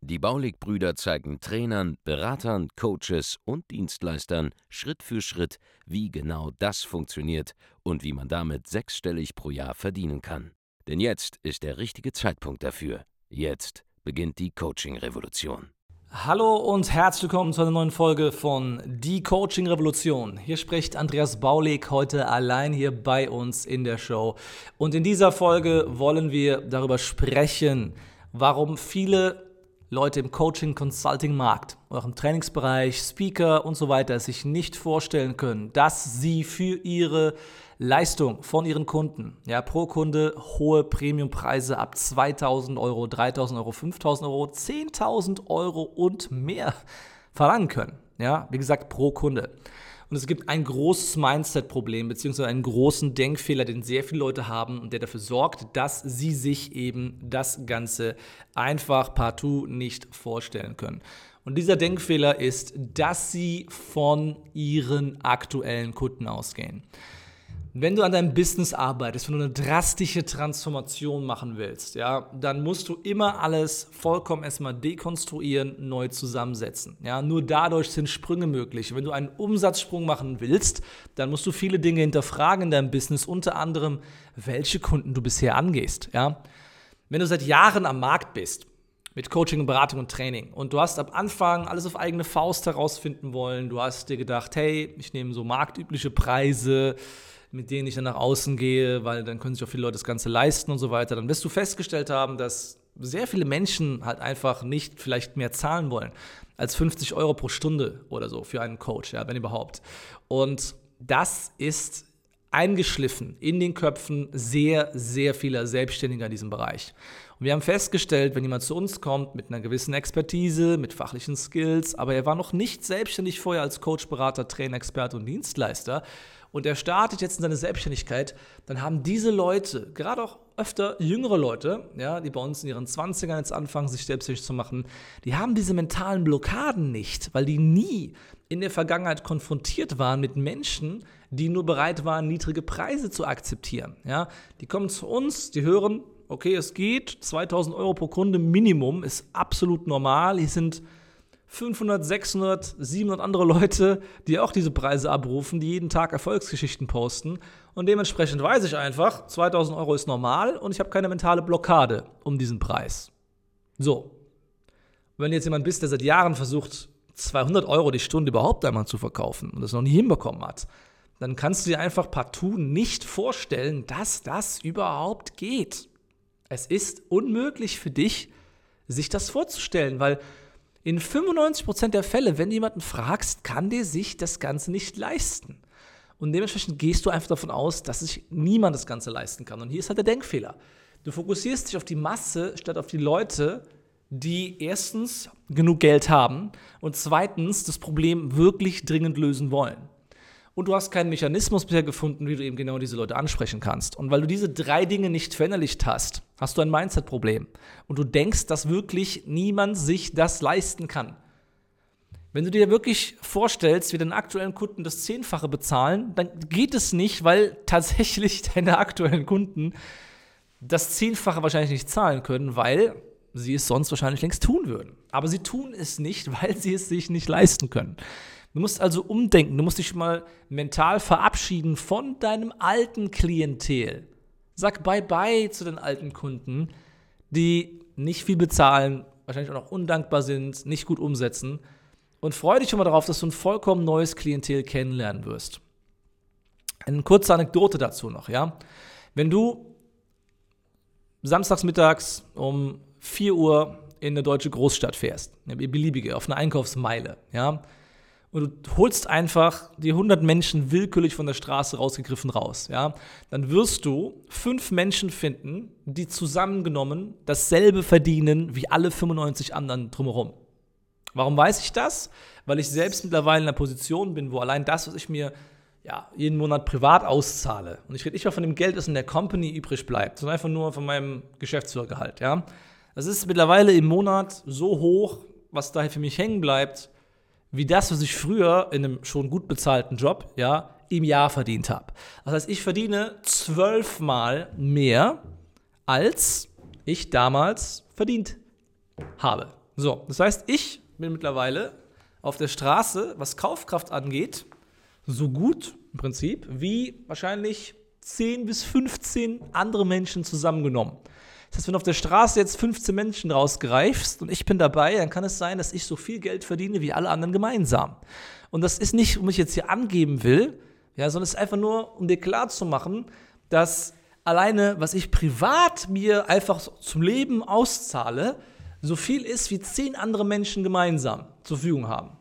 Die Baulig-Brüder zeigen Trainern, Beratern, Coaches und Dienstleistern Schritt für Schritt, wie genau das funktioniert und wie man damit sechsstellig pro Jahr verdienen kann. Denn jetzt ist der richtige Zeitpunkt dafür. Jetzt beginnt die Coaching-Revolution. Hallo und herzlich willkommen zu einer neuen Folge von Die Coaching Revolution. Hier spricht Andreas Baulig heute allein hier bei uns in der Show. Und in dieser Folge wollen wir darüber sprechen, warum viele Leute im Coaching, Consulting Markt, auch im Trainingsbereich, Speaker und so weiter sich nicht vorstellen können, dass sie für ihre Leistung von ihren Kunden, ja, pro Kunde hohe Premiumpreise ab 2000 Euro, 3000 Euro, 5000 Euro, 10.000 Euro und mehr verlangen können. Ja, wie gesagt, pro Kunde. Und es gibt ein großes Mindset-Problem, beziehungsweise einen großen Denkfehler, den sehr viele Leute haben und der dafür sorgt, dass sie sich eben das Ganze einfach partout nicht vorstellen können. Und dieser Denkfehler ist, dass sie von ihren aktuellen Kunden ausgehen. Wenn du an deinem Business arbeitest, wenn du eine drastische Transformation machen willst, ja, dann musst du immer alles vollkommen erstmal dekonstruieren, neu zusammensetzen. Ja, nur dadurch sind Sprünge möglich. Wenn du einen Umsatzsprung machen willst, dann musst du viele Dinge hinterfragen in deinem Business, unter anderem, welche Kunden du bisher angehst. Ja. Wenn du seit Jahren am Markt bist, mit Coaching, Beratung und Training. Und du hast am Anfang alles auf eigene Faust herausfinden wollen. Du hast dir gedacht, hey, ich nehme so marktübliche Preise, mit denen ich dann nach außen gehe, weil dann können sich auch viele Leute das Ganze leisten und so weiter, dann wirst du festgestellt haben, dass sehr viele Menschen halt einfach nicht vielleicht mehr zahlen wollen als 50 Euro pro Stunde oder so für einen Coach, ja, wenn überhaupt. Und das ist eingeschliffen in den Köpfen sehr, sehr vieler Selbstständiger in diesem Bereich. Und wir haben festgestellt, wenn jemand zu uns kommt mit einer gewissen Expertise, mit fachlichen Skills, aber er war noch nicht selbstständig vorher als Coach, Berater, Trainer, Experte und Dienstleister und er startet jetzt in seine Selbstständigkeit, dann haben diese Leute, gerade auch öfter jüngere Leute, ja, die bei uns in ihren 20ern jetzt anfangen, sich selbstständig zu machen, die haben diese mentalen Blockaden nicht, weil die nie in der Vergangenheit konfrontiert waren mit Menschen, die nur bereit waren, niedrige Preise zu akzeptieren. Ja, die kommen zu uns, die hören, okay, es geht, 2000 Euro pro Kunde Minimum ist absolut normal. Hier sind 500, 600, 700 andere Leute, die auch diese Preise abrufen, die jeden Tag Erfolgsgeschichten posten. Und dementsprechend weiß ich einfach, 2000 Euro ist normal und ich habe keine mentale Blockade um diesen Preis. So. Wenn jetzt jemand bist, der seit Jahren versucht, 200 Euro die Stunde überhaupt einmal zu verkaufen und das noch nie hinbekommen hat, dann kannst du dir einfach partout nicht vorstellen, dass das überhaupt geht. Es ist unmöglich für dich, sich das vorzustellen, weil in 95% der Fälle, wenn du jemanden fragst, kann der sich das Ganze nicht leisten. Und dementsprechend gehst du einfach davon aus, dass sich niemand das Ganze leisten kann. Und hier ist halt der Denkfehler. Du fokussierst dich auf die Masse statt auf die Leute, die erstens genug Geld haben und zweitens das Problem wirklich dringend lösen wollen und du hast keinen Mechanismus bisher gefunden, wie du eben genau diese Leute ansprechen kannst. Und weil du diese drei Dinge nicht verinnerlicht hast, hast du ein Mindset-Problem. Und du denkst, dass wirklich niemand sich das leisten kann. Wenn du dir wirklich vorstellst, wie deine aktuellen Kunden das Zehnfache bezahlen, dann geht es nicht, weil tatsächlich deine aktuellen Kunden das Zehnfache wahrscheinlich nicht zahlen können, weil sie es sonst wahrscheinlich längst tun würden. Aber sie tun es nicht, weil sie es sich nicht leisten können. Du musst also umdenken, du musst dich mal mental verabschieden von deinem alten Klientel. Sag Bye-bye zu den alten Kunden, die nicht viel bezahlen, wahrscheinlich auch noch undankbar sind, nicht gut umsetzen. Und freue dich schon mal darauf, dass du ein vollkommen neues Klientel kennenlernen wirst. Eine kurze Anekdote dazu noch, ja. Wenn du samstags mittags um 4 Uhr in eine deutsche Großstadt fährst, eine beliebige, auf eine Einkaufsmeile, ja, und du holst einfach die 100 Menschen willkürlich von der Straße rausgegriffen raus, ja, dann wirst du fünf Menschen finden, die zusammengenommen dasselbe verdienen wie alle 95 anderen drumherum. Warum weiß ich das? Weil ich selbst mittlerweile in einer Position bin, wo allein das, was ich mir ja, jeden Monat privat auszahle. Und ich rede nicht mal von dem Geld, das in der Company übrig bleibt, sondern einfach nur von meinem Geschäftsführergehalt. Ja? Das ist mittlerweile im Monat so hoch, was daher für mich hängen bleibt, wie das, was ich früher in einem schon gut bezahlten Job ja, im Jahr verdient habe. Das heißt, ich verdiene zwölfmal mehr, als ich damals verdient habe. So, das heißt, ich bin mittlerweile auf der Straße, was Kaufkraft angeht, so gut im Prinzip wie wahrscheinlich 10 bis 15 andere Menschen zusammengenommen. Das heißt, wenn du auf der Straße jetzt 15 Menschen rausgreifst und ich bin dabei, dann kann es sein, dass ich so viel Geld verdiene wie alle anderen gemeinsam. Und das ist nicht, um ich jetzt hier angeben will, ja, sondern es ist einfach nur, um dir klar zu machen, dass alleine, was ich privat mir einfach zum Leben auszahle, so viel ist, wie zehn andere Menschen gemeinsam zur Verfügung haben.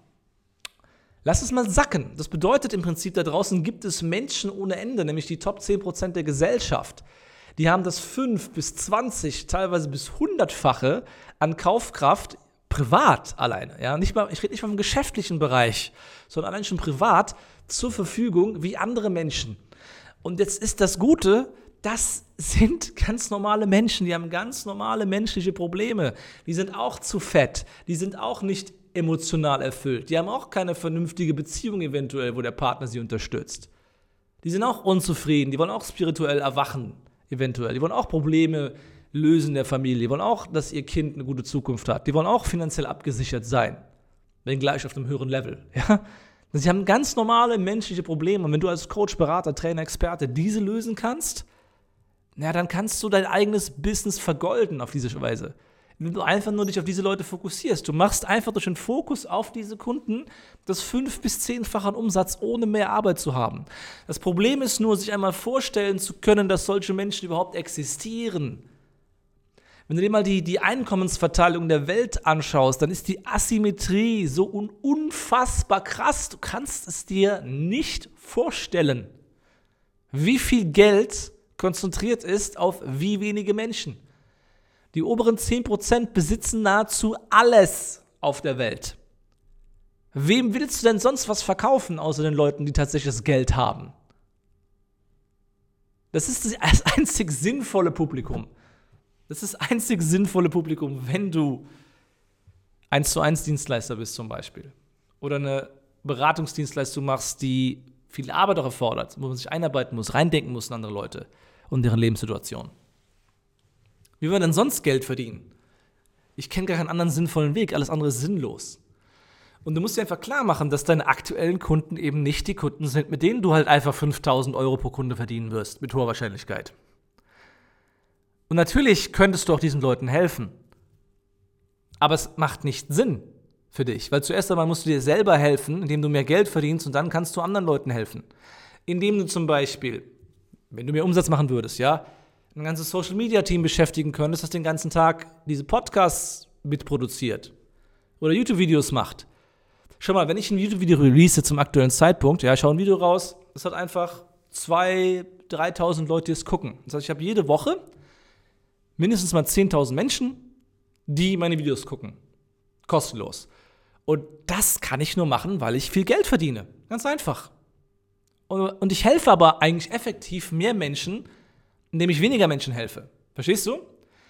Lass es mal sacken. Das bedeutet im Prinzip, da draußen gibt es Menschen ohne Ende, nämlich die Top 10% der Gesellschaft. Die haben das 5 bis 20, teilweise bis 100-fache an Kaufkraft privat alleine. Ja? Nicht mal, ich rede nicht mal vom geschäftlichen Bereich, sondern allein schon privat zur Verfügung wie andere Menschen. Und jetzt ist das Gute, das sind ganz normale Menschen, die haben ganz normale menschliche Probleme. Die sind auch zu fett, die sind auch nicht emotional erfüllt. Die haben auch keine vernünftige Beziehung eventuell, wo der Partner sie unterstützt. Die sind auch unzufrieden, die wollen auch spirituell erwachen, eventuell. Die wollen auch Probleme lösen in der Familie. Die wollen auch, dass ihr Kind eine gute Zukunft hat. Die wollen auch finanziell abgesichert sein. Wenn gleich auf einem höheren Level. Ja? Sie haben ganz normale menschliche Probleme. Und wenn du als Coach, Berater, Trainer, Experte diese lösen kannst, na, dann kannst du dein eigenes Business vergolden auf diese Weise wenn du einfach nur dich auf diese Leute fokussierst. Du machst einfach durch den Fokus auf diese Kunden das fünf- bis zehnfache Umsatz, ohne mehr Arbeit zu haben. Das Problem ist nur, sich einmal vorstellen zu können, dass solche Menschen überhaupt existieren. Wenn du dir mal die, die Einkommensverteilung der Welt anschaust, dann ist die Asymmetrie so un unfassbar krass. Du kannst es dir nicht vorstellen, wie viel Geld konzentriert ist auf wie wenige Menschen. Die oberen 10% besitzen nahezu alles auf der Welt. Wem willst du denn sonst was verkaufen, außer den Leuten, die tatsächlich das Geld haben? Das ist das einzig sinnvolle Publikum. Das ist das einzig sinnvolle Publikum, wenn du 1 zu 1 Dienstleister bist zum Beispiel. Oder eine Beratungsdienstleistung machst, die viel Arbeit erfordert, wo man sich einarbeiten muss, reindenken muss in andere Leute und deren Lebenssituation. Wie wir denn sonst Geld verdienen? Ich kenne gar keinen anderen sinnvollen Weg, alles andere ist sinnlos. Und du musst dir einfach klar machen, dass deine aktuellen Kunden eben nicht die Kunden sind, mit denen du halt einfach 5000 Euro pro Kunde verdienen wirst, mit hoher Wahrscheinlichkeit. Und natürlich könntest du auch diesen Leuten helfen. Aber es macht nicht Sinn für dich, weil zuerst einmal musst du dir selber helfen, indem du mehr Geld verdienst und dann kannst du anderen Leuten helfen. Indem du zum Beispiel, wenn du mehr Umsatz machen würdest, ja, ein ganzes Social Media Team beschäftigen könntest, das den ganzen Tag diese Podcasts mitproduziert oder YouTube-Videos macht. Schau mal, wenn ich ein YouTube-Video release zum aktuellen Zeitpunkt, ja, ich schaue ein Video raus, das hat einfach 2.000, 3.000 Leute, die es gucken. Das heißt, ich habe jede Woche mindestens mal 10.000 Menschen, die meine Videos gucken. Kostenlos. Und das kann ich nur machen, weil ich viel Geld verdiene. Ganz einfach. Und ich helfe aber eigentlich effektiv mehr Menschen, indem ich weniger Menschen helfe. Verstehst du?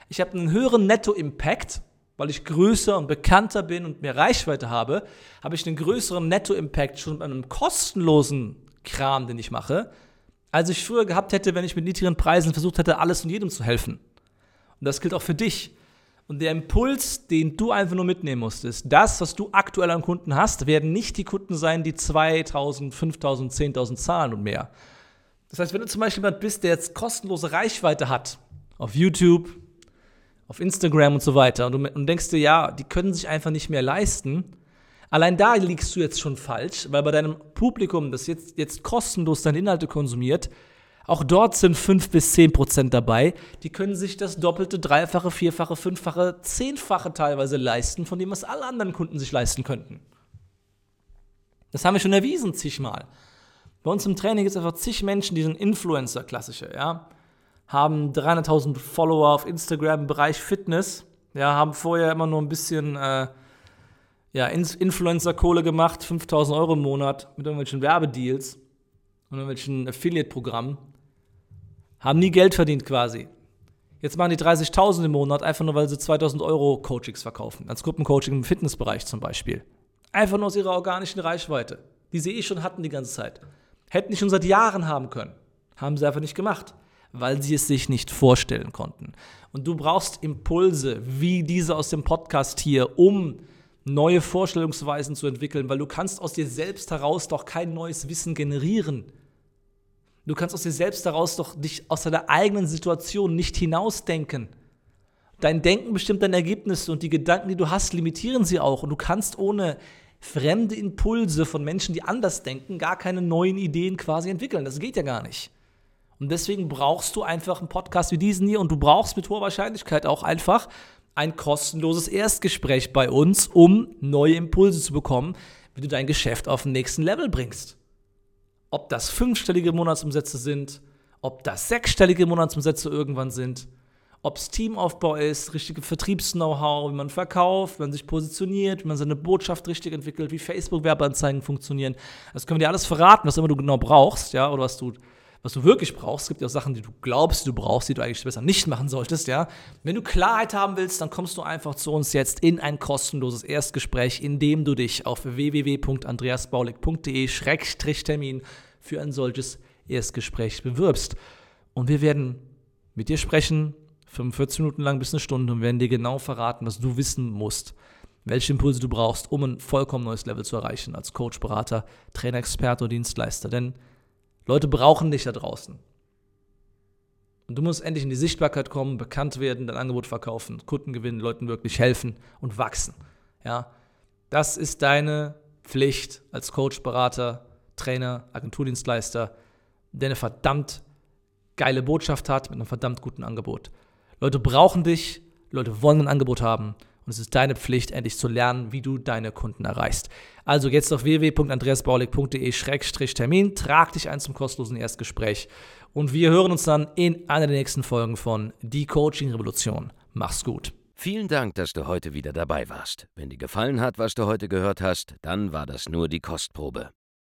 Ich habe einen höheren Netto-Impact, weil ich größer und bekannter bin und mehr Reichweite habe, habe ich einen größeren Netto-Impact schon bei einem kostenlosen Kram, den ich mache, als ich früher gehabt hätte, wenn ich mit niedrigen Preisen versucht hätte, alles und jedem zu helfen. Und das gilt auch für dich. Und der Impuls, den du einfach nur mitnehmen musst, ist, das, was du aktuell an Kunden hast, werden nicht die Kunden sein, die 2000, 5000, 10.000 zahlen und mehr, das heißt, wenn du zum Beispiel jemand bist, der jetzt kostenlose Reichweite hat, auf YouTube, auf Instagram und so weiter, und du und denkst dir, ja, die können sich einfach nicht mehr leisten, allein da liegst du jetzt schon falsch, weil bei deinem Publikum, das jetzt, jetzt kostenlos deine Inhalte konsumiert, auch dort sind 5 bis 10 Prozent dabei, die können sich das doppelte, dreifache, vierfache, fünffache, zehnfache teilweise leisten, von dem, was alle anderen Kunden sich leisten könnten. Das haben wir schon erwiesen zigmal. Bei uns im Training gibt es einfach zig Menschen, die sind Influencer, klassische, ja. Haben 300.000 Follower auf Instagram im Bereich Fitness, ja, haben vorher immer nur ein bisschen, äh, ja, Influencer-Kohle gemacht, 5.000 Euro im Monat mit irgendwelchen Werbedeals. und irgendwelchen Affiliate-Programmen, haben nie Geld verdient quasi. Jetzt machen die 30.000 im Monat, einfach nur, weil sie 2.000 Euro Coachings verkaufen. Als Gruppencoaching im Fitnessbereich zum Beispiel. Einfach nur aus ihrer organischen Reichweite, die sie eh schon hatten die ganze Zeit. Hätten die schon seit Jahren haben können. Haben sie einfach nicht gemacht, weil sie es sich nicht vorstellen konnten. Und du brauchst Impulse, wie diese aus dem Podcast hier, um neue Vorstellungsweisen zu entwickeln, weil du kannst aus dir selbst heraus doch kein neues Wissen generieren. Du kannst aus dir selbst heraus doch dich aus deiner eigenen Situation nicht hinausdenken. Dein Denken bestimmt deine Ergebnisse und die Gedanken, die du hast, limitieren sie auch. Und du kannst ohne fremde Impulse von Menschen, die anders denken, gar keine neuen Ideen quasi entwickeln. Das geht ja gar nicht. Und deswegen brauchst du einfach einen Podcast wie diesen hier und du brauchst mit hoher Wahrscheinlichkeit auch einfach ein kostenloses Erstgespräch bei uns, um neue Impulse zu bekommen, wie du dein Geschäft auf den nächsten Level bringst. Ob das fünfstellige Monatsumsätze sind, ob das sechsstellige Monatsumsätze irgendwann sind, ob es Teamaufbau ist, richtige Vertriebs-Know-how, wie man verkauft, wie man sich positioniert, wie man seine Botschaft richtig entwickelt, wie Facebook-Werbeanzeigen funktionieren. Das können wir dir alles verraten, was immer du genau brauchst, ja, oder was du, was du wirklich brauchst. Es gibt ja auch Sachen, die du glaubst, die du brauchst, die du eigentlich besser nicht machen solltest, ja. Wenn du Klarheit haben willst, dann kommst du einfach zu uns jetzt in ein kostenloses Erstgespräch, in dem du dich auf www.andreasbaulig.de-termin für ein solches Erstgespräch bewirbst. Und wir werden mit dir sprechen, 45 Minuten lang bis eine Stunde und werden dir genau verraten, was du wissen musst, welche Impulse du brauchst, um ein vollkommen neues Level zu erreichen als Coach, Berater, Trainer, Experte oder Dienstleister. Denn Leute brauchen dich da draußen. Und du musst endlich in die Sichtbarkeit kommen, bekannt werden, dein Angebot verkaufen, Kunden gewinnen, Leuten wirklich helfen und wachsen. Ja, das ist deine Pflicht als Coach, Berater, Trainer, Agenturdienstleister, der eine verdammt geile Botschaft hat mit einem verdammt guten Angebot. Leute brauchen dich, Leute wollen ein Angebot haben und es ist deine Pflicht, endlich zu lernen, wie du deine Kunden erreichst. Also jetzt auf www.andreasbaulig.de-termin, trag dich ein zum kostenlosen Erstgespräch und wir hören uns dann in einer der nächsten Folgen von Die Coaching Revolution. Mach's gut. Vielen Dank, dass du heute wieder dabei warst. Wenn dir gefallen hat, was du heute gehört hast, dann war das nur die Kostprobe.